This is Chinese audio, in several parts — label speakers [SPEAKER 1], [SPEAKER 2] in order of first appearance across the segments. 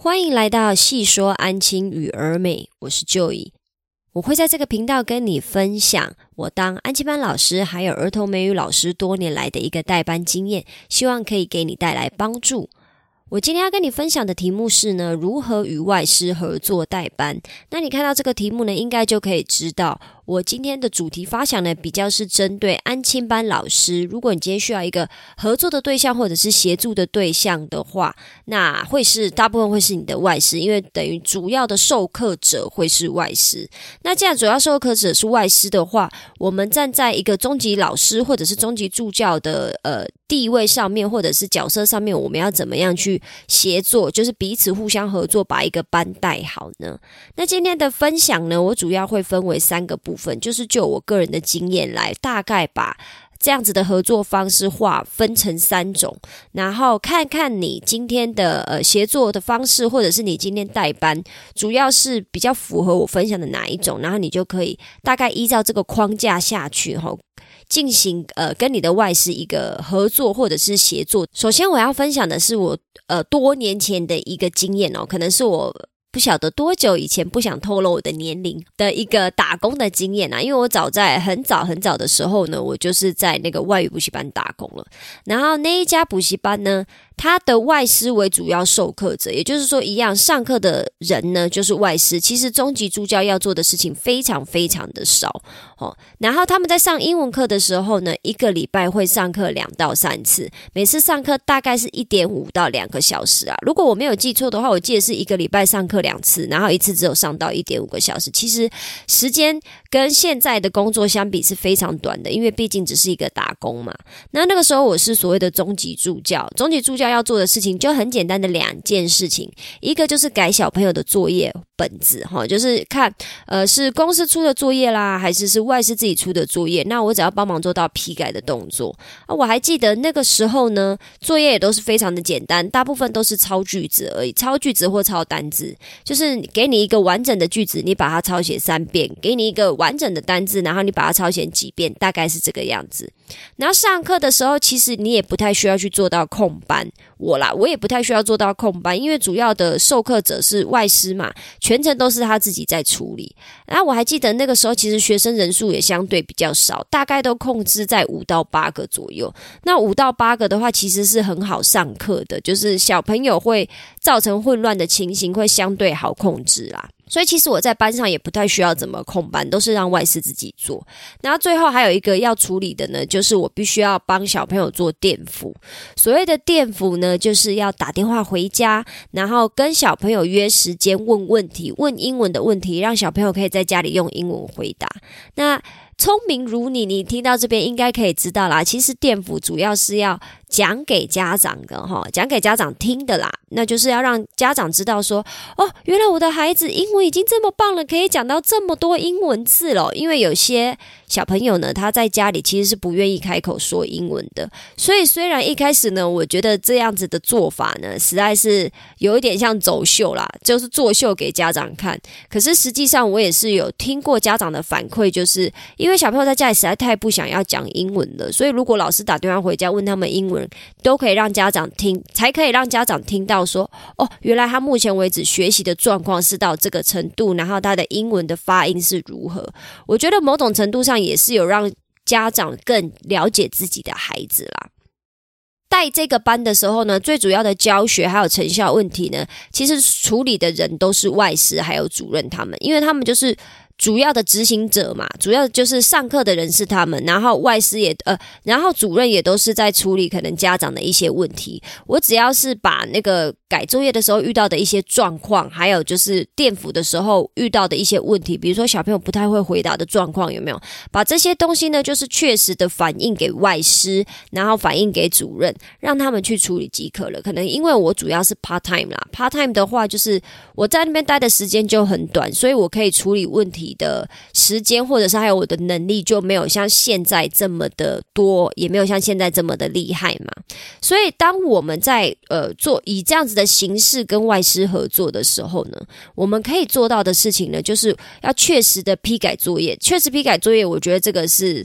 [SPEAKER 1] 欢迎来到细说安亲与儿美，我是 Joy。我会在这个频道跟你分享我当安亲班老师还有儿童美语老师多年来的一个代班经验，希望可以给你带来帮助。我今天要跟你分享的题目是呢，如何与外师合作代班。那你看到这个题目呢，应该就可以知道。我今天的主题发想呢，比较是针对安亲班老师。如果你今天需要一个合作的对象或者是协助的对象的话，那会是大部分会是你的外师，因为等于主要的授课者会是外师。那既然主要授课者是外师的话，我们站在一个中级老师或者是中级助教的呃地位上面，或者是角色上面，我们要怎么样去协作，就是彼此互相合作，把一个班带好呢？那今天的分享呢，我主要会分为三个部。分就是就我个人的经验来，大概把这样子的合作方式划分成三种，然后看看你今天的呃协作的方式，或者是你今天代班，主要是比较符合我分享的哪一种，然后你就可以大概依照这个框架下去哈，进行呃跟你的外师一个合作或者是协作。首先我要分享的是我呃多年前的一个经验哦，可能是我。不晓得多久以前，不想透露我的年龄的一个打工的经验啊，因为我早在很早很早的时候呢，我就是在那个外语补习班打工了，然后那一家补习班呢。他的外师为主要授课者，也就是说，一样上课的人呢，就是外师。其实中级助教要做的事情非常非常的少哦。然后他们在上英文课的时候呢，一个礼拜会上课两到三次，每次上课大概是一点五到两个小时啊。如果我没有记错的话，我记得是一个礼拜上课两次，然后一次只有上到一点五个小时。其实时间跟现在的工作相比是非常短的，因为毕竟只是一个打工嘛。那那个时候我是所谓的中级助教，中级助教。要做的事情就很简单的两件事情，一个就是改小朋友的作业本子，哈，就是看呃是公司出的作业啦，还是是外师自己出的作业，那我只要帮忙做到批改的动作啊。我还记得那个时候呢，作业也都是非常的简单，大部分都是抄句子而已，抄句子或抄单字，就是给你一个完整的句子，你把它抄写三遍；给你一个完整的单字，然后你把它抄写几遍，大概是这个样子。然后上课的时候，其实你也不太需要去做到空班。我啦，我也不太需要做到空班，因为主要的授课者是外师嘛，全程都是他自己在处理。然后我还记得那个时候，其实学生人数也相对比较少，大概都控制在五到八个左右。那五到八个的话，其实是很好上课的，就是小朋友会造成混乱的情形会相对好控制啦。所以其实我在班上也不太需要怎么控班，都是让外师自己做。然后最后还有一个要处理的呢，就是我必须要帮小朋友做电辅。所谓的电辅呢，就是要打电话回家，然后跟小朋友约时间问问题，问英文的问题，让小朋友可以在家里用英文回答。那聪明如你，你听到这边应该可以知道啦。其实电辅主要是要。讲给家长的哈，讲给家长听的啦，那就是要让家长知道说，哦，原来我的孩子英文已经这么棒了，可以讲到这么多英文字了。因为有些小朋友呢，他在家里其实是不愿意开口说英文的，所以虽然一开始呢，我觉得这样子的做法呢，实在是有一点像走秀啦，就是作秀给家长看。可是实际上，我也是有听过家长的反馈，就是因为小朋友在家里实在太不想要讲英文了，所以如果老师打电话回家问他们英文。都可以让家长听，才可以让家长听到说，哦，原来他目前为止学习的状况是到这个程度，然后他的英文的发音是如何。我觉得某种程度上也是有让家长更了解自己的孩子啦。带这个班的时候呢，最主要的教学还有成效问题呢，其实处理的人都是外师还有主任他们，因为他们就是。主要的执行者嘛，主要就是上课的人是他们，然后外师也呃，然后主任也都是在处理可能家长的一些问题。我只要是把那个改作业的时候遇到的一些状况，还有就是电辅的时候遇到的一些问题，比如说小朋友不太会回答的状况，有没有？把这些东西呢，就是确实的反映给外师，然后反映给主任，让他们去处理即可了。可能因为我主要是 part time 啦，part time 的话就是我在那边待的时间就很短，所以我可以处理问题。的时间，或者是还有我的能力，就没有像现在这么的多，也没有像现在这么的厉害嘛。所以，当我们在呃做以这样子的形式跟外师合作的时候呢，我们可以做到的事情呢，就是要确实的批改作业，确实批改作业。我觉得这个是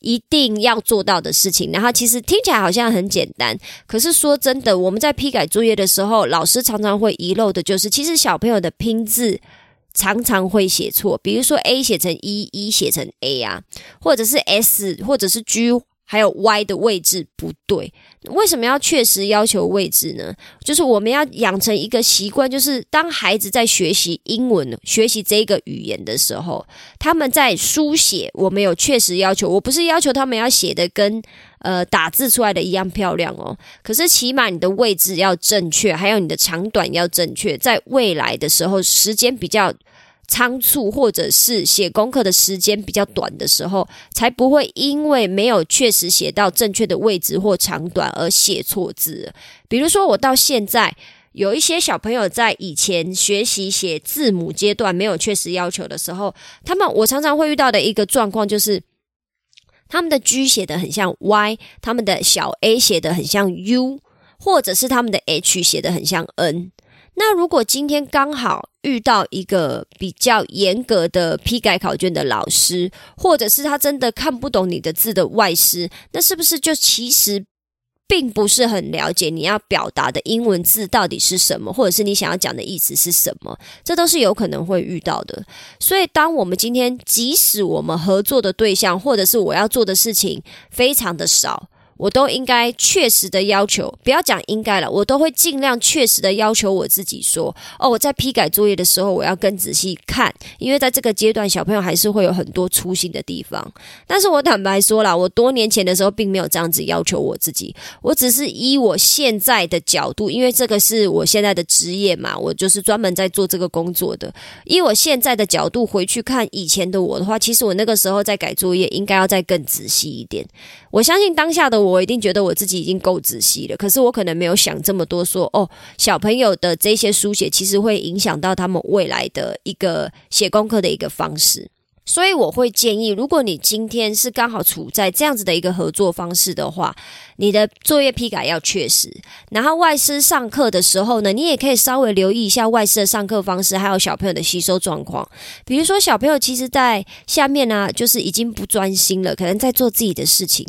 [SPEAKER 1] 一定要做到的事情。然后其实听起来好像很简单，可是说真的，我们在批改作业的时候，老师常常会遗漏的就是，其实小朋友的拼字常常会写错，比如说 A 写成 E，E 写成 A 啊，或者是 S，或者是 G。还有 Y 的位置不对，为什么要确实要求位置呢？就是我们要养成一个习惯，就是当孩子在学习英文、学习这个语言的时候，他们在书写，我们有确实要求。我不是要求他们要写的跟呃打字出来的一样漂亮哦，可是起码你的位置要正确，还有你的长短要正确，在未来的时候，时间比较。仓促，或者是写功课的时间比较短的时候，才不会因为没有确实写到正确的位置或长短而写错字。比如说，我到现在有一些小朋友在以前学习写字母阶段没有确实要求的时候，他们我常常会遇到的一个状况就是，他们的 G 写的很像 Y，他们的小 a 写的很像 U，或者是他们的 H 写的很像 N。那如果今天刚好遇到一个比较严格的批改考卷的老师，或者是他真的看不懂你的字的外师，那是不是就其实并不是很了解你要表达的英文字到底是什么，或者是你想要讲的意思是什么？这都是有可能会遇到的。所以，当我们今天即使我们合作的对象，或者是我要做的事情非常的少。我都应该确实的要求，不要讲应该了，我都会尽量确实的要求我自己说，哦，我在批改作业的时候，我要更仔细看，因为在这个阶段，小朋友还是会有很多粗心的地方。但是我坦白说了，我多年前的时候并没有这样子要求我自己，我只是以我现在的角度，因为这个是我现在的职业嘛，我就是专门在做这个工作的。以我现在的角度回去看以前的我的话，其实我那个时候在改作业，应该要再更仔细一点。我相信当下的我一定觉得我自己已经够仔细了，可是我可能没有想这么多，说哦，小朋友的这些书写其实会影响到他们未来的一个写功课的一个方式。所以我会建议，如果你今天是刚好处在这样子的一个合作方式的话，你的作业批改要确实。然后外师上课的时候呢，你也可以稍微留意一下外师的上课方式，还有小朋友的吸收状况。比如说小朋友其实在下面呢，就是已经不专心了，可能在做自己的事情。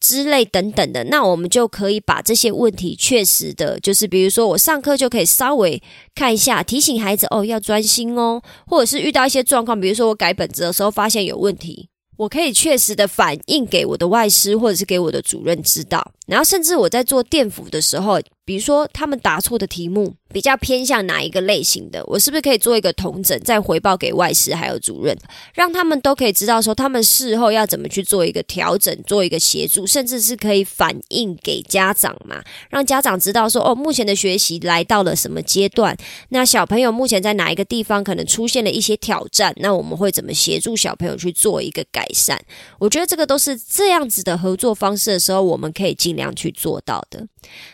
[SPEAKER 1] 之类等等的，那我们就可以把这些问题确实的，就是比如说我上课就可以稍微看一下，提醒孩子哦要专心哦，或者是遇到一些状况，比如说我改本子的时候发现有问题。我可以确实的反映给我的外师或者是给我的主任知道，然后甚至我在做电辅的时候，比如说他们答错的题目比较偏向哪一个类型的，我是不是可以做一个同整，再回报给外师还有主任，让他们都可以知道说他们事后要怎么去做一个调整，做一个协助，甚至是可以反映给家长嘛，让家长知道说哦，目前的学习来到了什么阶段，那小朋友目前在哪一个地方可能出现了一些挑战，那我们会怎么协助小朋友去做一个。改善，我觉得这个都是这样子的合作方式的时候，我们可以尽量去做到的。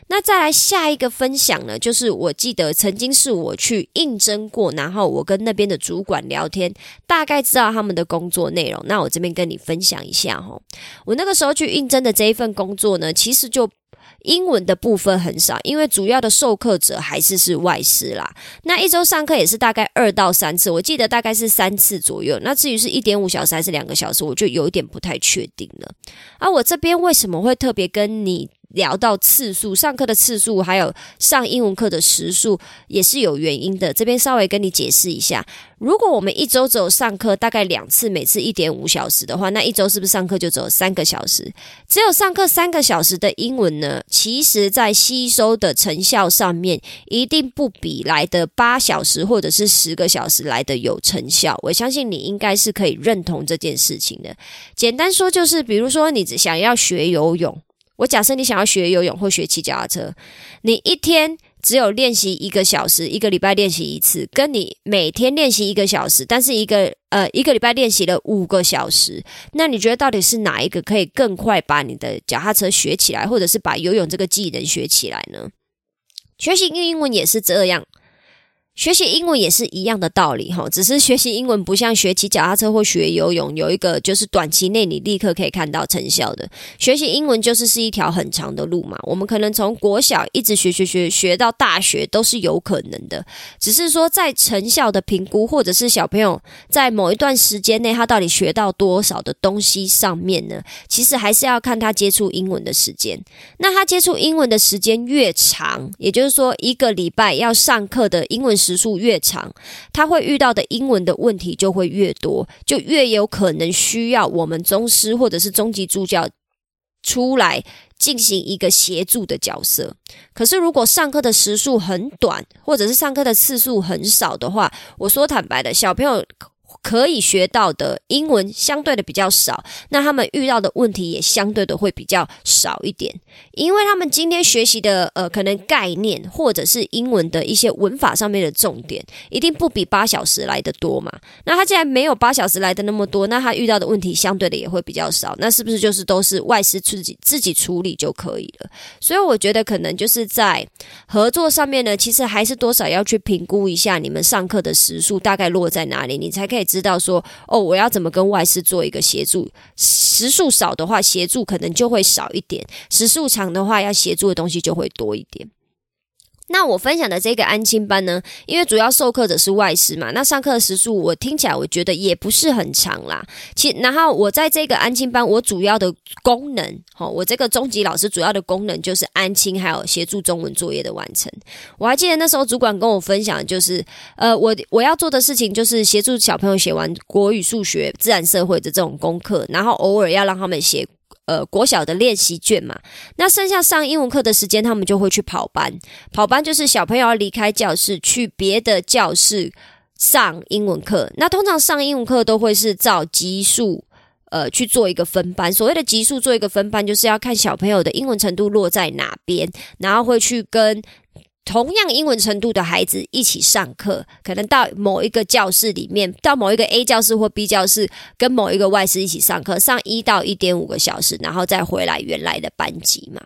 [SPEAKER 1] 那再来下一个分享呢，就是我记得曾经是我去应征过，然后我跟那边的主管聊天，大概知道他们的工作内容。那我这边跟你分享一下哈，我那个时候去应征的这一份工作呢，其实就。英文的部分很少，因为主要的授课者还是是外师啦。那一周上课也是大概二到三次，我记得大概是三次左右。那至于是一点五小时还是两个小时，我就有一点不太确定了。而我这边为什么会特别跟你？聊到次数，上课的次数，还有上英文课的时数，也是有原因的。这边稍微跟你解释一下，如果我们一周只有上课大概两次，每次一点五小时的话，那一周是不是上课就只有三个小时？只有上课三个小时的英文呢？其实在吸收的成效上面，一定不比来的八小时或者是十个小时来的有成效。我相信你应该是可以认同这件事情的。简单说就是，比如说你只想要学游泳。我假设你想要学游泳或学骑脚踏车，你一天只有练习一个小时，一个礼拜练习一次，跟你每天练习一个小时，但是一个呃一个礼拜练习了五个小时，那你觉得到底是哪一个可以更快把你的脚踏车学起来，或者是把游泳这个技能学起来呢？学习英文也是这样。学习英文也是一样的道理哈，只是学习英文不像学骑脚踏车或学游泳，有一个就是短期内你立刻可以看到成效的。学习英文就是是一条很长的路嘛，我们可能从国小一直学学学学到大学都是有可能的，只是说在成效的评估，或者是小朋友在某一段时间内他到底学到多少的东西上面呢，其实还是要看他接触英文的时间。那他接触英文的时间越长，也就是说一个礼拜要上课的英文。时数越长，他会遇到的英文的问题就会越多，就越有可能需要我们宗师或者是中级助教出来进行一个协助的角色。可是，如果上课的时数很短，或者是上课的次数很少的话，我说坦白的，小朋友。可以学到的英文相对的比较少，那他们遇到的问题也相对的会比较少一点，因为他们今天学习的呃可能概念或者是英文的一些文法上面的重点，一定不比八小时来的多嘛。那他既然没有八小时来的那么多，那他遇到的问题相对的也会比较少，那是不是就是都是外师自己自己处理就可以了？所以我觉得可能就是在合作上面呢，其实还是多少要去评估一下你们上课的时数大概落在哪里，你才可以。知道说哦，我要怎么跟外事做一个协助？时数少的话，协助可能就会少一点；时数长的话，要协助的东西就会多一点。那我分享的这个安亲班呢，因为主要授课者是外师嘛，那上课时数我听起来我觉得也不是很长啦。其然后我在这个安亲班，我主要的功能，哈，我这个中级老师主要的功能就是安亲，还有协助中文作业的完成。我还记得那时候主管跟我分享，就是呃，我我要做的事情就是协助小朋友写完国语、数学、自然、社会的这种功课，然后偶尔要让他们写。呃，国小的练习卷嘛，那剩下上英文课的时间，他们就会去跑班。跑班就是小朋友要离开教室，去别的教室上英文课。那通常上英文课都会是照级数，呃，去做一个分班。所谓的级数做一个分班，就是要看小朋友的英文程度落在哪边，然后会去跟。同样英文程度的孩子一起上课，可能到某一个教室里面，到某一个 A 教室或 B 教室，跟某一个外师一起上课，上一到一点五个小时，然后再回来原来的班级嘛。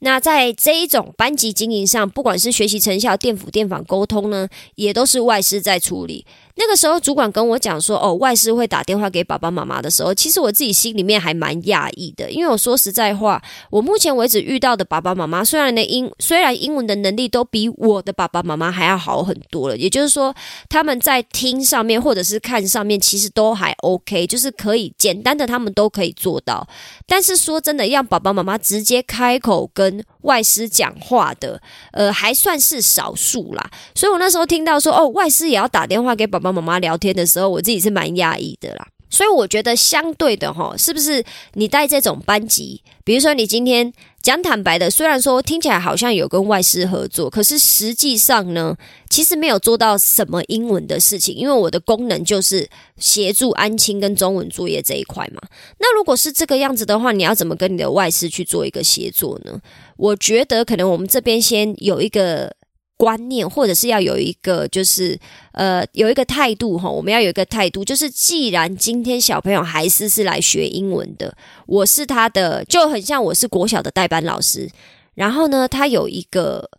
[SPEAKER 1] 那在这一种班级经营上，不管是学习成效、电辅电访沟通呢，也都是外师在处理。那个时候，主管跟我讲说：“哦，外师会打电话给爸爸妈妈的时候，其实我自己心里面还蛮讶异的，因为我说实在话，我目前为止遇到的爸爸妈妈，虽然的英虽然英文的能力都比我的爸爸妈妈还要好很多了，也就是说，他们在听上面或者是看上面，其实都还 OK，就是可以简单的他们都可以做到。但是说真的，让爸爸妈妈直接开口跟外师讲话的，呃，还算是少数啦。所以我那时候听到说，哦，外师也要打电话给爸爸。”妈妈聊天的时候，我自己是蛮压抑的啦，所以我觉得相对的哈，是不是你带这种班级，比如说你今天讲坦白的，虽然说听起来好像有跟外师合作，可是实际上呢，其实没有做到什么英文的事情，因为我的功能就是协助安亲跟中文作业这一块嘛。那如果是这个样子的话，你要怎么跟你的外师去做一个协作呢？我觉得可能我们这边先有一个。观念，或者是要有一个，就是呃，有一个态度哈。我们要有一个态度，就是既然今天小朋友还是是来学英文的，我是他的，就很像我是国小的代班老师。然后呢，他有一个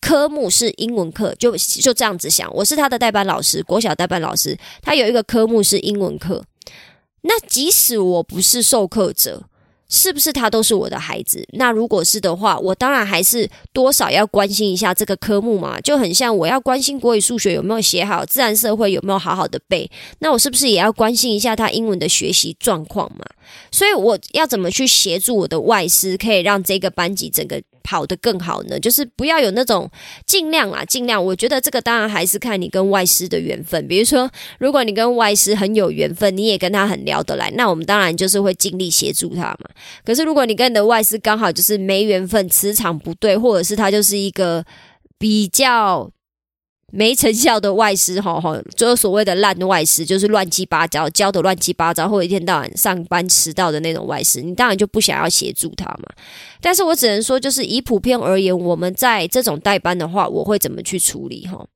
[SPEAKER 1] 科目是英文课，就就这样子想，我是他的代班老师，国小代班老师，他有一个科目是英文课。那即使我不是授课者。是不是他都是我的孩子？那如果是的话，我当然还是多少要关心一下这个科目嘛，就很像我要关心国语、数学有没有写好，自然、社会有没有好好的背。那我是不是也要关心一下他英文的学习状况嘛？所以我要怎么去协助我的外师，可以让这个班级整个。跑得更好呢，就是不要有那种尽量啦，尽量。我觉得这个当然还是看你跟外师的缘分。比如说，如果你跟外师很有缘分，你也跟他很聊得来，那我们当然就是会尽力协助他嘛。可是如果你跟你的外师刚好就是没缘分，磁场不对，或者是他就是一个比较。没成效的外师，哈哈，就是所谓的烂外师，就是乱七八糟教的乱七八糟，或者一天到晚上班迟到的那种外师，你当然就不想要协助他嘛。但是我只能说，就是以普遍而言，我们在这种代班的话，我会怎么去处理？哈，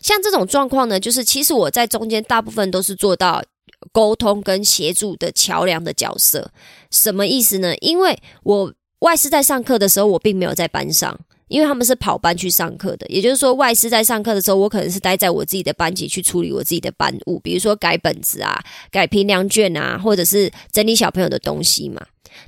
[SPEAKER 1] 像这种状况呢，就是其实我在中间大部分都是做到沟通跟协助的桥梁的角色。什么意思呢？因为我外师在上课的时候，我并没有在班上。因为他们是跑班去上课的，也就是说，外师在上课的时候，我可能是待在我自己的班级去处理我自己的班务，比如说改本子啊、改评量卷啊，或者是整理小朋友的东西嘛。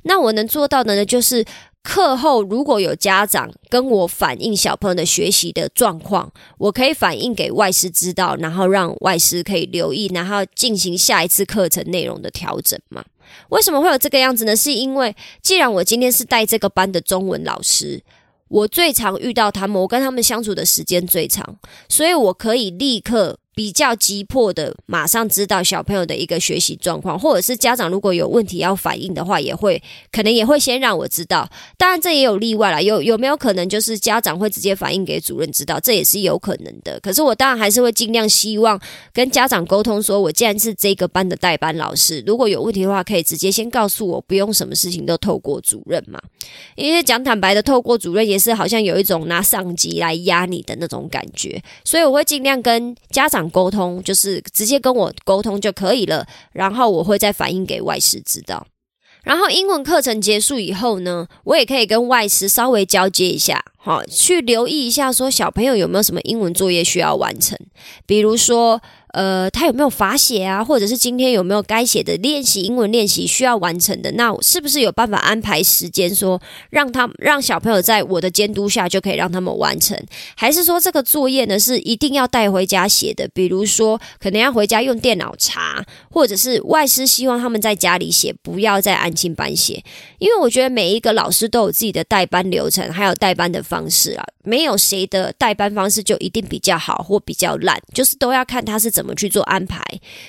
[SPEAKER 1] 那我能做到的呢，就是课后如果有家长跟我反映小朋友的学习的状况，我可以反映给外师知道，然后让外师可以留意，然后进行下一次课程内容的调整嘛。为什么会有这个样子呢？是因为既然我今天是带这个班的中文老师。我最常遇到他们，我跟他们相处的时间最长，所以我可以立刻。比较急迫的，马上知道小朋友的一个学习状况，或者是家长如果有问题要反映的话，也会可能也会先让我知道。当然，这也有例外啦，有有没有可能就是家长会直接反映给主任知道，这也是有可能的。可是我当然还是会尽量希望跟家长沟通，说我既然是这个班的代班老师，如果有问题的话，可以直接先告诉我，不用什么事情都透过主任嘛。因为讲坦白的，透过主任也是好像有一种拿上级来压你的那种感觉，所以我会尽量跟家长。沟通就是直接跟我沟通就可以了，然后我会再反映给外师知道。然后英文课程结束以后呢，我也可以跟外师稍微交接一下，好，去留意一下说小朋友有没有什么英文作业需要完成，比如说。呃，他有没有罚写啊？或者是今天有没有该写的练习英文练习需要完成的？那是不是有办法安排时间，说让他让小朋友在我的监督下就可以让他们完成？还是说这个作业呢是一定要带回家写的？比如说可能要回家用电脑查，或者是外师希望他们在家里写，不要在安亲班写。因为我觉得每一个老师都有自己的代班流程，还有代班的方式啊，没有谁的代班方式就一定比较好或比较烂，就是都要看他是怎。么去做安排？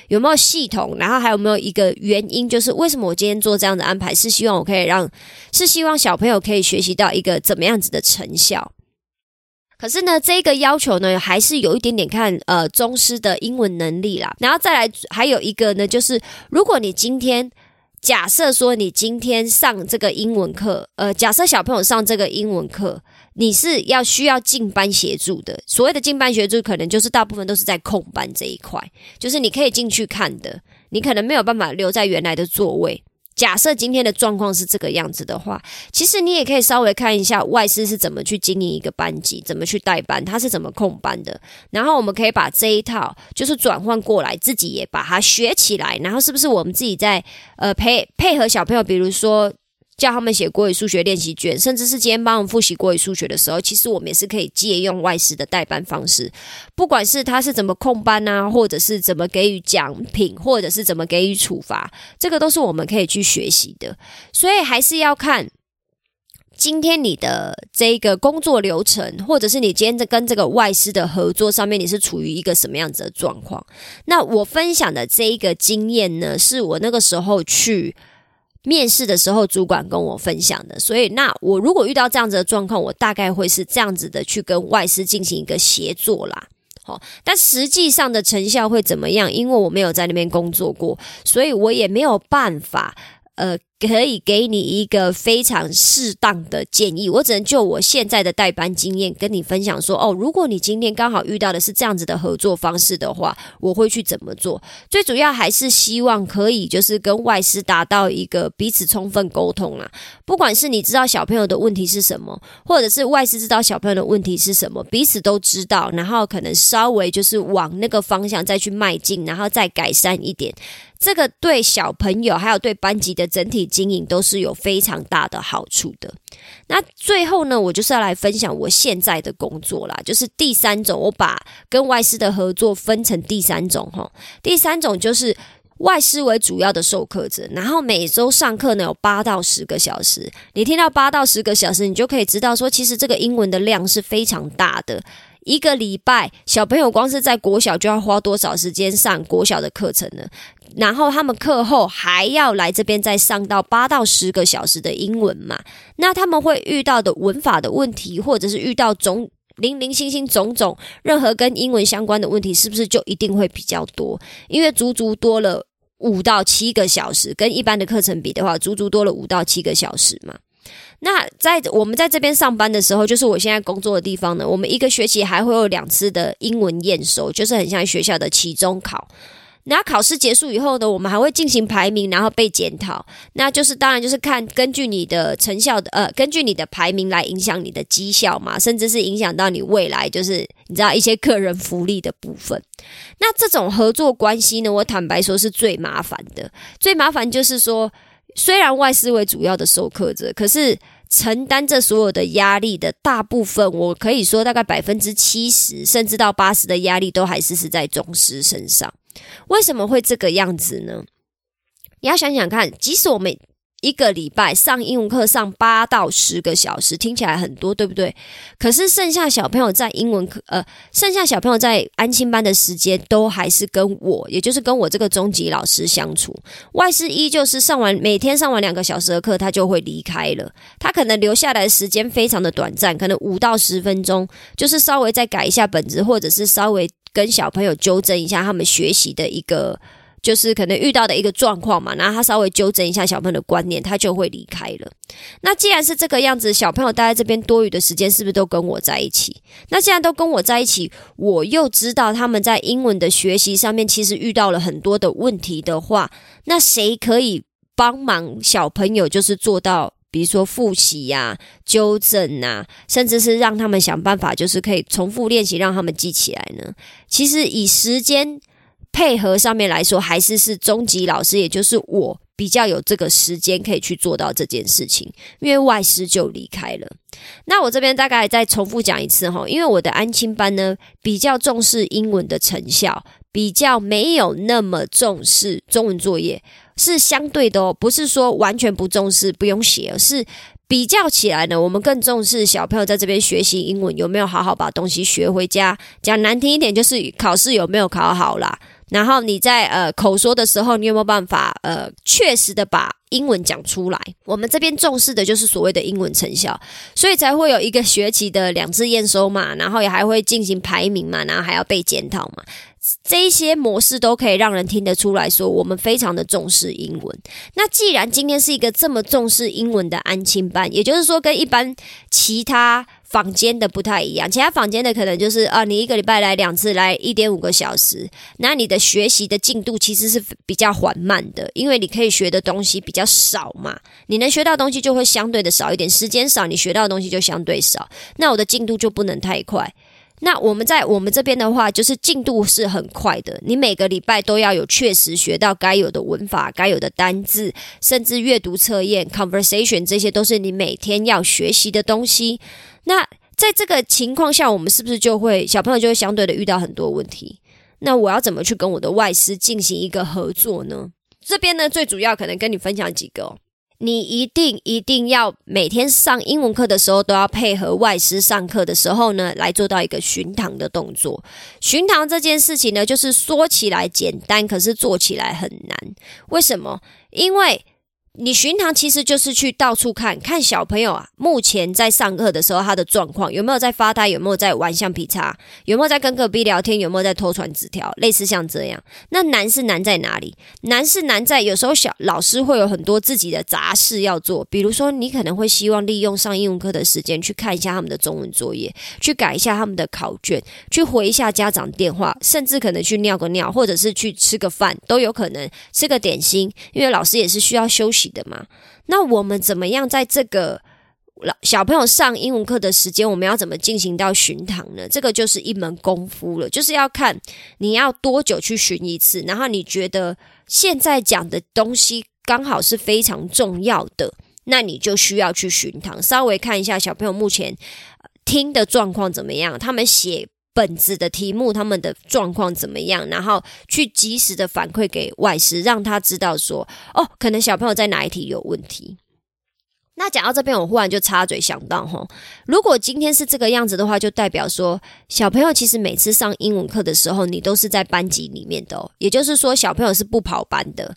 [SPEAKER 1] 有没有系统？然后还有没有一个原因？就是为什么我今天做这样的安排？是希望我可以让，是希望小朋友可以学习到一个怎么样子的成效？可是呢，这个要求呢，还是有一点点看呃宗师的英文能力啦。然后再来还有一个呢，就是如果你今天假设说你今天上这个英文课，呃，假设小朋友上这个英文课。你是要需要进班协助的，所谓的进班协助，可能就是大部分都是在空班这一块，就是你可以进去看的，你可能没有办法留在原来的座位。假设今天的状况是这个样子的话，其实你也可以稍微看一下外师是怎么去经营一个班级，怎么去带班，他是怎么控班的。然后我们可以把这一套就是转换过来，自己也把它学起来。然后是不是我们自己在呃配配合小朋友，比如说。叫他们写国语、数学练习卷，甚至是今天帮我们复习国语、数学的时候，其实我们也是可以借用外师的代班方式，不管是他是怎么控班啊，或者是怎么给予奖品，或者是怎么给予处罚，这个都是我们可以去学习的。所以还是要看今天你的这个工作流程，或者是你今天在跟这个外师的合作上面，你是处于一个什么样子的状况？那我分享的这一个经验呢，是我那个时候去。面试的时候，主管跟我分享的，所以那我如果遇到这样子的状况，我大概会是这样子的去跟外事进行一个协作啦。好，但实际上的成效会怎么样？因为我没有在那边工作过，所以我也没有办法。呃，可以给你一个非常适当的建议。我只能就我现在的代班经验跟你分享说，哦，如果你今天刚好遇到的是这样子的合作方式的话，我会去怎么做？最主要还是希望可以就是跟外师达到一个彼此充分沟通啊。不管是你知道小朋友的问题是什么，或者是外师知道小朋友的问题是什么，彼此都知道，然后可能稍微就是往那个方向再去迈进，然后再改善一点。这个对小朋友还有对班级的整体经营都是有非常大的好处的。那最后呢，我就是要来分享我现在的工作啦，就是第三种，我把跟外师的合作分成第三种哈。第三种就是外师为主要的授课者，然后每周上课呢有八到十个小时。你听到八到十个小时，你就可以知道说，其实这个英文的量是非常大的。一个礼拜，小朋友光是在国小就要花多少时间上国小的课程呢？然后他们课后还要来这边再上到八到十个小时的英文嘛？那他们会遇到的文法的问题，或者是遇到种零零星星种种任何跟英文相关的问题，是不是就一定会比较多？因为足足多了五到七个小时，跟一般的课程比的话，足足多了五到七个小时嘛。那在我们在这边上班的时候，就是我现在工作的地方呢，我们一个学期还会有两次的英文验收，就是很像学校的期中考。那考试结束以后呢，我们还会进行排名，然后被检讨。那就是当然就是看根据你的成效的呃，根据你的排名来影响你的绩效嘛，甚至是影响到你未来就是你知道一些个人福利的部分。那这种合作关系呢，我坦白说是最麻烦的。最麻烦就是说，虽然外师为主要的授课者，可是。承担这所有的压力的大部分，我可以说大概百分之七十，甚至到八十的压力都还是是在宗师身上。为什么会这个样子呢？你要想想看，即使我们。一个礼拜上英文课上八到十个小时，听起来很多，对不对？可是剩下小朋友在英文课，呃，剩下小朋友在安心班的时间，都还是跟我，也就是跟我这个中级老师相处。外师依旧是上完每天上完两个小时的课，他就会离开了。他可能留下来的时间非常的短暂，可能五到十分钟，就是稍微再改一下本子，或者是稍微跟小朋友纠正一下他们学习的一个。就是可能遇到的一个状况嘛，然后他稍微纠正一下小朋友的观念，他就会离开了。那既然是这个样子，小朋友待在这边多余的时间是不是都跟我在一起？那既然都跟我在一起，我又知道他们在英文的学习上面其实遇到了很多的问题的话，那谁可以帮忙小朋友，就是做到，比如说复习呀、纠正啊，甚至是让他们想办法，就是可以重复练习，让他们记起来呢？其实以时间。配合上面来说，还是是中级老师，也就是我比较有这个时间可以去做到这件事情，因为外师就离开了。那我这边大概再重复讲一次哈，因为我的安亲班呢比较重视英文的成效，比较没有那么重视中文作业，是相对的哦，不是说完全不重视不用写，而是比较起来呢，我们更重视小朋友在这边学习英文有没有好好把东西学回家。讲难听一点，就是考试有没有考好啦。然后你在呃口说的时候，你有没有办法呃确实的把英文讲出来？我们这边重视的就是所谓的英文成效，所以才会有一个学期的两次验收嘛，然后也还会进行排名嘛，然后还要被检讨嘛，这一些模式都可以让人听得出来说我们非常的重视英文。那既然今天是一个这么重视英文的安亲班，也就是说跟一般其他。坊间的不太一样，其他坊间的可能就是啊，你一个礼拜来两次，来一点五个小时，那你的学习的进度其实是比较缓慢的，因为你可以学的东西比较少嘛，你能学到东西就会相对的少一点，时间少，你学到的东西就相对少，那我的进度就不能太快。那我们在我们这边的话，就是进度是很快的，你每个礼拜都要有确实学到该有的文法、该有的单字，甚至阅读测验、conversation，这些都是你每天要学习的东西。那在这个情况下，我们是不是就会小朋友就会相对的遇到很多问题？那我要怎么去跟我的外师进行一个合作呢？这边呢，最主要可能跟你分享几个，你一定一定要每天上英文课的时候，都要配合外师上课的时候呢，来做到一个巡堂的动作。巡堂这件事情呢，就是说起来简单，可是做起来很难。为什么？因为你巡堂其实就是去到处看看小朋友啊，目前在上课的时候他的状况有没有在发呆，有没有在玩橡皮擦，有没有在跟隔壁聊天，有没有在偷传纸条，类似像这样。那难是难在哪里？难是难在有时候小老师会有很多自己的杂事要做，比如说你可能会希望利用上英文课的时间去看一下他们的中文作业，去改一下他们的考卷，去回一下家长电话，甚至可能去尿个尿，或者是去吃个饭都有可能，吃个点心，因为老师也是需要休息。的嘛？那我们怎么样在这个老小朋友上英文课的时间，我们要怎么进行到巡堂呢？这个就是一门功夫了，就是要看你要多久去巡一次，然后你觉得现在讲的东西刚好是非常重要的，那你就需要去巡堂，稍微看一下小朋友目前听的状况怎么样，他们写。本子的题目，他们的状况怎么样？然后去及时的反馈给外师，让他知道说，哦，可能小朋友在哪一题有问题。那讲到这边，我忽然就插嘴想到，哈，如果今天是这个样子的话，就代表说，小朋友其实每次上英文课的时候，你都是在班级里面的，也就是说，小朋友是不跑班的。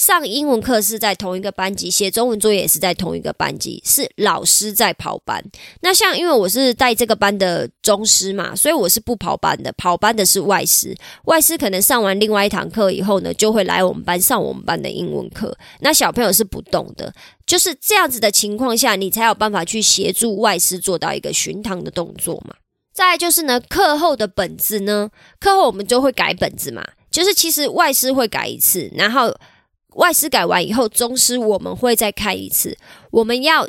[SPEAKER 1] 上英文课是在同一个班级，写中文作业也是在同一个班级，是老师在跑班。那像因为我是带这个班的中师嘛，所以我是不跑班的，跑班的是外师。外师可能上完另外一堂课以后呢，就会来我们班上我们班的英文课。那小朋友是不动的，就是这样子的情况下，你才有办法去协助外师做到一个巡堂的动作嘛。再就是呢，课后的本子呢，课后我们就会改本子嘛。就是其实外师会改一次，然后外师改完以后，宗师我们会再看一次，我们要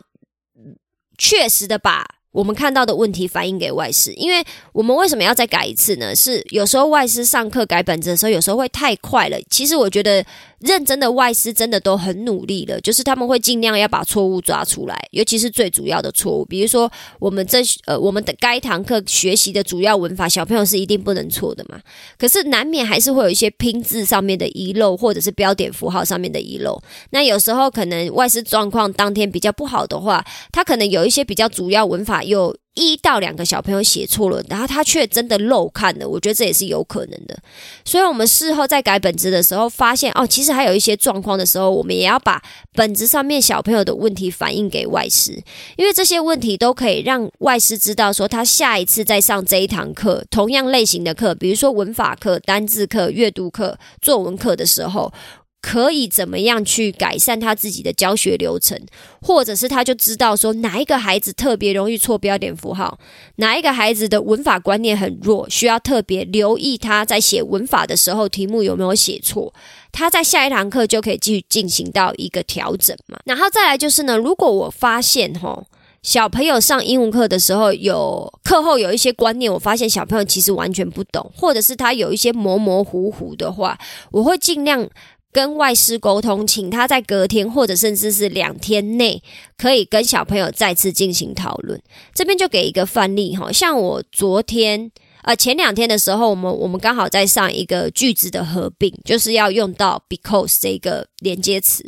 [SPEAKER 1] 确实的把。我们看到的问题反映给外师，因为我们为什么要再改一次呢？是有时候外师上课改本子的时候，有时候会太快了。其实我觉得认真的外师真的都很努力了，就是他们会尽量要把错误抓出来，尤其是最主要的错误，比如说我们这呃我们的该堂课学习的主要文法，小朋友是一定不能错的嘛。可是难免还是会有一些拼字上面的遗漏，或者是标点符号上面的遗漏。那有时候可能外师状况当天比较不好的话，他可能有一些比较主要文法。又一到两个小朋友写错了，然后他却真的漏看了，我觉得这也是有可能的。所以，我们事后在改本子的时候，发现哦，其实还有一些状况的时候，我们也要把本子上面小朋友的问题反映给外师，因为这些问题都可以让外师知道，说他下一次再上这一堂课，同样类型的课，比如说文法课、单字课、阅读课、作文课的时候。可以怎么样去改善他自己的教学流程，或者是他就知道说哪一个孩子特别容易错标点符号，哪一个孩子的文法观念很弱，需要特别留意他在写文法的时候题目有没有写错，他在下一堂课就可以继续进行到一个调整嘛。然后再来就是呢，如果我发现哈小朋友上英文课的时候有课后有一些观念，我发现小朋友其实完全不懂，或者是他有一些模模糊糊的话，我会尽量。跟外师沟通，请他在隔天或者甚至是两天内，可以跟小朋友再次进行讨论。这边就给一个范例哈，像我昨天呃前两天的时候，我们我们刚好在上一个句子的合并，就是要用到 because 这个连接词。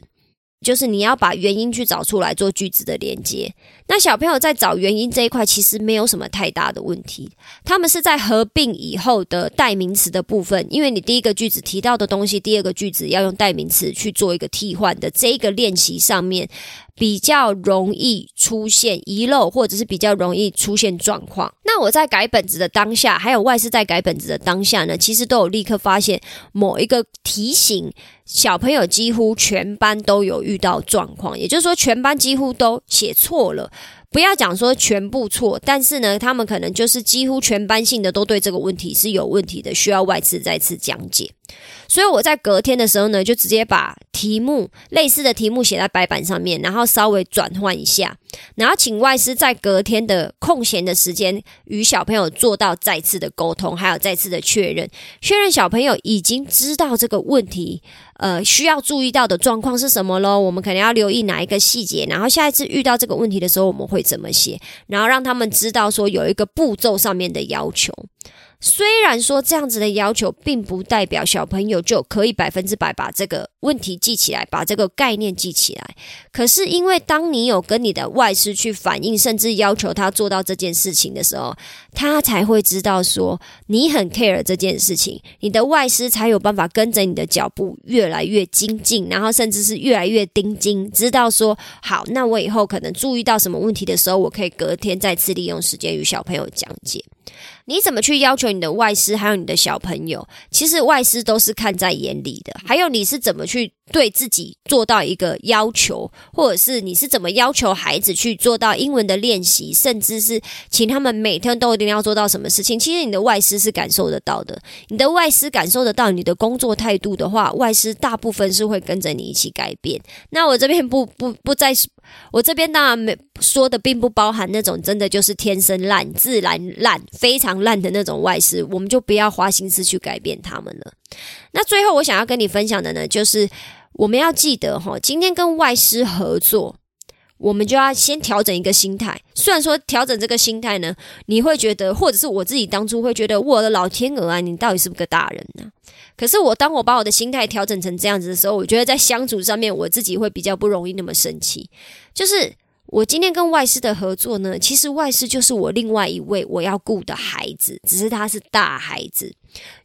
[SPEAKER 1] 就是你要把原因去找出来做句子的连接。那小朋友在找原因这一块其实没有什么太大的问题，他们是在合并以后的代名词的部分，因为你第一个句子提到的东西，第二个句子要用代名词去做一个替换的这一个练习上面。比较容易出现遗漏，或者是比较容易出现状况。那我在改本子的当下，还有外师在改本子的当下呢，其实都有立刻发现某一个提醒，小朋友几乎全班都有遇到状况，也就是说，全班几乎都写错了。不要讲说全部错，但是呢，他们可能就是几乎全班性的都对这个问题是有问题的，需要外师再次讲解。所以我在隔天的时候呢，就直接把题目类似的题目写在白板上面，然后稍微转换一下，然后请外师在隔天的空闲的时间与小朋友做到再次的沟通，还有再次的确认，确认小朋友已经知道这个问题，呃，需要注意到的状况是什么喽？我们可能要留意哪一个细节，然后下一次遇到这个问题的时候，我们会怎么写？然后让他们知道说有一个步骤上面的要求。虽然说这样子的要求，并不代表小朋友就可以百分之百把这个问题记起来，把这个概念记起来。可是，因为当你有跟你的外师去反映，甚至要求他做到这件事情的时候，他才会知道说你很 care 这件事情，你的外师才有办法跟着你的脚步越来越精进，然后甚至是越来越盯紧，知道说好，那我以后可能注意到什么问题的时候，我可以隔天再次利用时间与小朋友讲解。你怎么去要求你的外师，还有你的小朋友？其实外师都是看在眼里的。还有你是怎么去对自己做到一个要求，或者是你是怎么要求孩子去做到英文的练习，甚至是请他们每天都一定要做到什么事情？其实你的外师是感受得到的。你的外师感受得到你的工作态度的话，外师大部分是会跟着你一起改变。那我这边不不不再。我这边当然没说的，并不包含那种真的就是天生烂、自然烂、非常烂的那种外师，我们就不要花心思去改变他们了。那最后我想要跟你分享的呢，就是我们要记得哈，今天跟外师合作，我们就要先调整一个心态。虽然说调整这个心态呢，你会觉得，或者是我自己当初会觉得，我的老天鹅啊，你到底是不是个大人呢？可是我当我把我的心态调整成这样子的时候，我觉得在相处上面，我自己会比较不容易那么生气。就是我今天跟外师的合作呢，其实外师就是我另外一位我要顾的孩子，只是他是大孩子。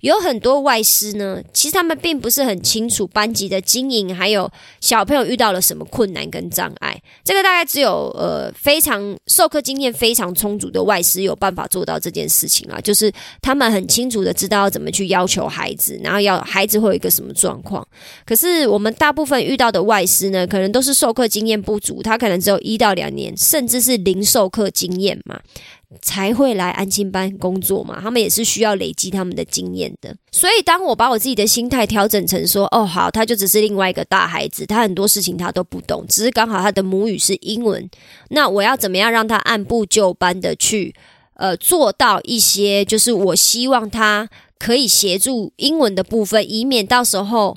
[SPEAKER 1] 有很多外师呢，其实他们并不是很清楚班级的经营，还有小朋友遇到了什么困难跟障碍。这个大概只有呃非常授课经验非常充足的外师有办法做到这件事情啊，就是他们很清楚的知道怎么去要求孩子，然后要孩子会有一个什么状况。可是我们大部分遇到的外师呢，可能都是授课经验不足，他可能只有一到两年，甚至是零授课经验嘛。才会来安心班工作嘛，他们也是需要累积他们的经验的。所以，当我把我自己的心态调整成说，哦，好，他就只是另外一个大孩子，他很多事情他都不懂，只是刚好他的母语是英文，那我要怎么样让他按部就班的去，呃，做到一些，就是我希望他可以协助英文的部分，以免到时候。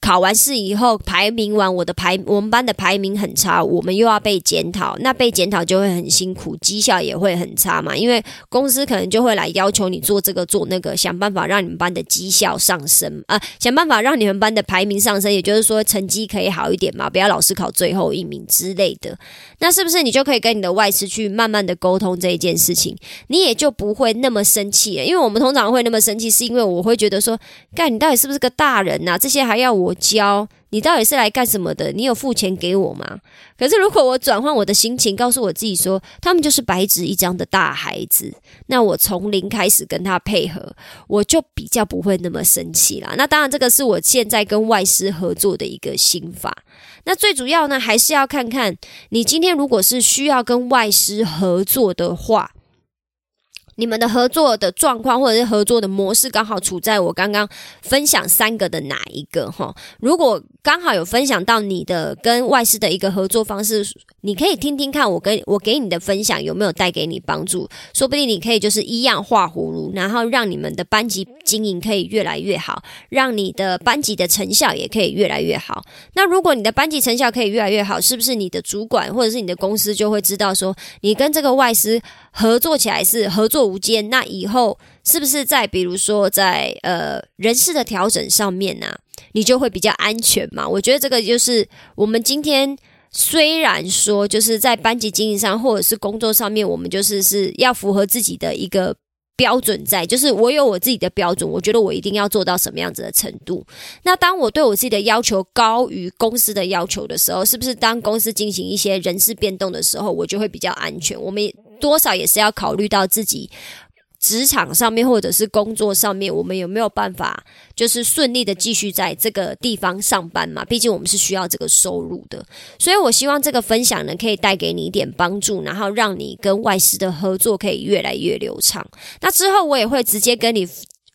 [SPEAKER 1] 考完试以后，排名完，我的排我们班的排名很差，我们又要被检讨，那被检讨就会很辛苦，绩效也会很差嘛。因为公司可能就会来要求你做这个做那个，想办法让你们班的绩效上升啊，想办法让你们班的排名上升，也就是说成绩可以好一点嘛，不要老是考最后一名之类的。那是不是你就可以跟你的外师去慢慢的沟通这一件事情，你也就不会那么生气了？因为我们通常会那么生气，是因为我会觉得说，干你到底是不是个大人呐？这些还要我。我教你到底是来干什么的？你有付钱给我吗？可是如果我转换我的心情，告诉我自己说，他们就是白纸一张的大孩子，那我从零开始跟他配合，我就比较不会那么生气啦。那当然，这个是我现在跟外师合作的一个心法。那最主要呢，还是要看看你今天如果是需要跟外师合作的话。你们的合作的状况或者是合作的模式刚好处在我刚刚分享三个的哪一个哈？如果刚好有分享到你的跟外事的一个合作方式，你可以听听看我跟我给你的分享有没有带给你帮助，说不定你可以就是一样画葫芦，然后让你们的班级经营可以越来越好，让你的班级的成效也可以越来越好。那如果你的班级成效可以越来越好，是不是你的主管或者是你的公司就会知道说你跟这个外师合作起来是合作无间？那以后是不是在比如说在呃人事的调整上面呢？你就会比较安全嘛？我觉得这个就是我们今天虽然说就是在班级经营上或者是工作上面，我们就是是要符合自己的一个标准在，就是我有我自己的标准，我觉得我一定要做到什么样子的程度。那当我对我自己的要求高于公司的要求的时候，是不是当公司进行一些人事变动的时候，我就会比较安全？我们多少也是要考虑到自己。职场上面或者是工作上面，我们有没有办法就是顺利的继续在这个地方上班嘛？毕竟我们是需要这个收入的，所以我希望这个分享呢可以带给你一点帮助，然后让你跟外事的合作可以越来越流畅。那之后我也会直接跟你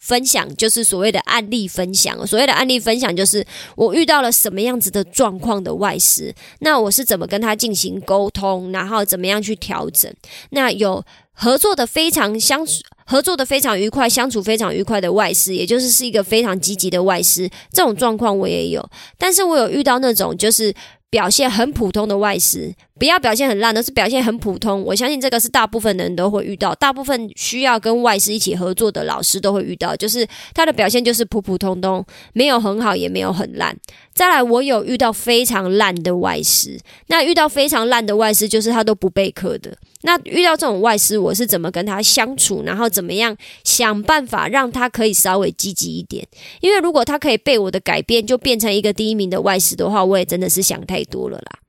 [SPEAKER 1] 分享，就是所谓的案例分享。所谓的案例分享，就是我遇到了什么样子的状况的外事，那我是怎么跟他进行沟通，然后怎么样去调整？那有合作的非常相处。合作的非常愉快，相处非常愉快的外师，也就是是一个非常积极的外师。这种状况我也有，但是我有遇到那种就是表现很普通的外师。不要表现很烂，而是表现很普通。我相信这个是大部分人都会遇到，大部分需要跟外师一起合作的老师都会遇到，就是他的表现就是普普通通，没有很好，也没有很烂。再来，我有遇到非常烂的外师，那遇到非常烂的外师，就是他都不备课的。那遇到这种外师，我是怎么跟他相处，然后怎么样想办法让他可以稍微积极一点？因为如果他可以被我的改变，就变成一个第一名的外师的话，我也真的是想太多了啦。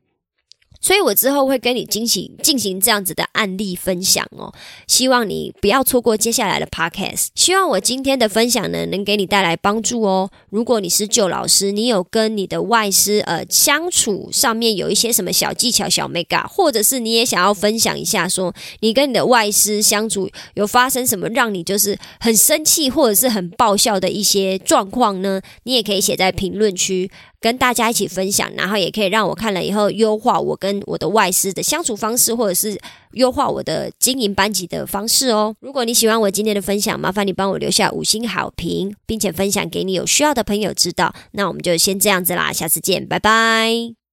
[SPEAKER 1] 所以我之后会跟你进行进行这样子的案例分享哦，希望你不要错过接下来的 podcast。希望我今天的分享呢，能给你带来帮助哦。如果你是旧老师，你有跟你的外师呃相处上面有一些什么小技巧、小 mega，或者是你也想要分享一下，说你跟你的外师相处有发生什么让你就是很生气或者是很爆笑的一些状况呢？你也可以写在评论区。跟大家一起分享，然后也可以让我看了以后优化我跟我的外师的相处方式，或者是优化我的经营班级的方式哦。如果你喜欢我今天的分享，麻烦你帮我留下五星好评，并且分享给你有需要的朋友知道。那我们就先这样子啦，下次见，拜拜。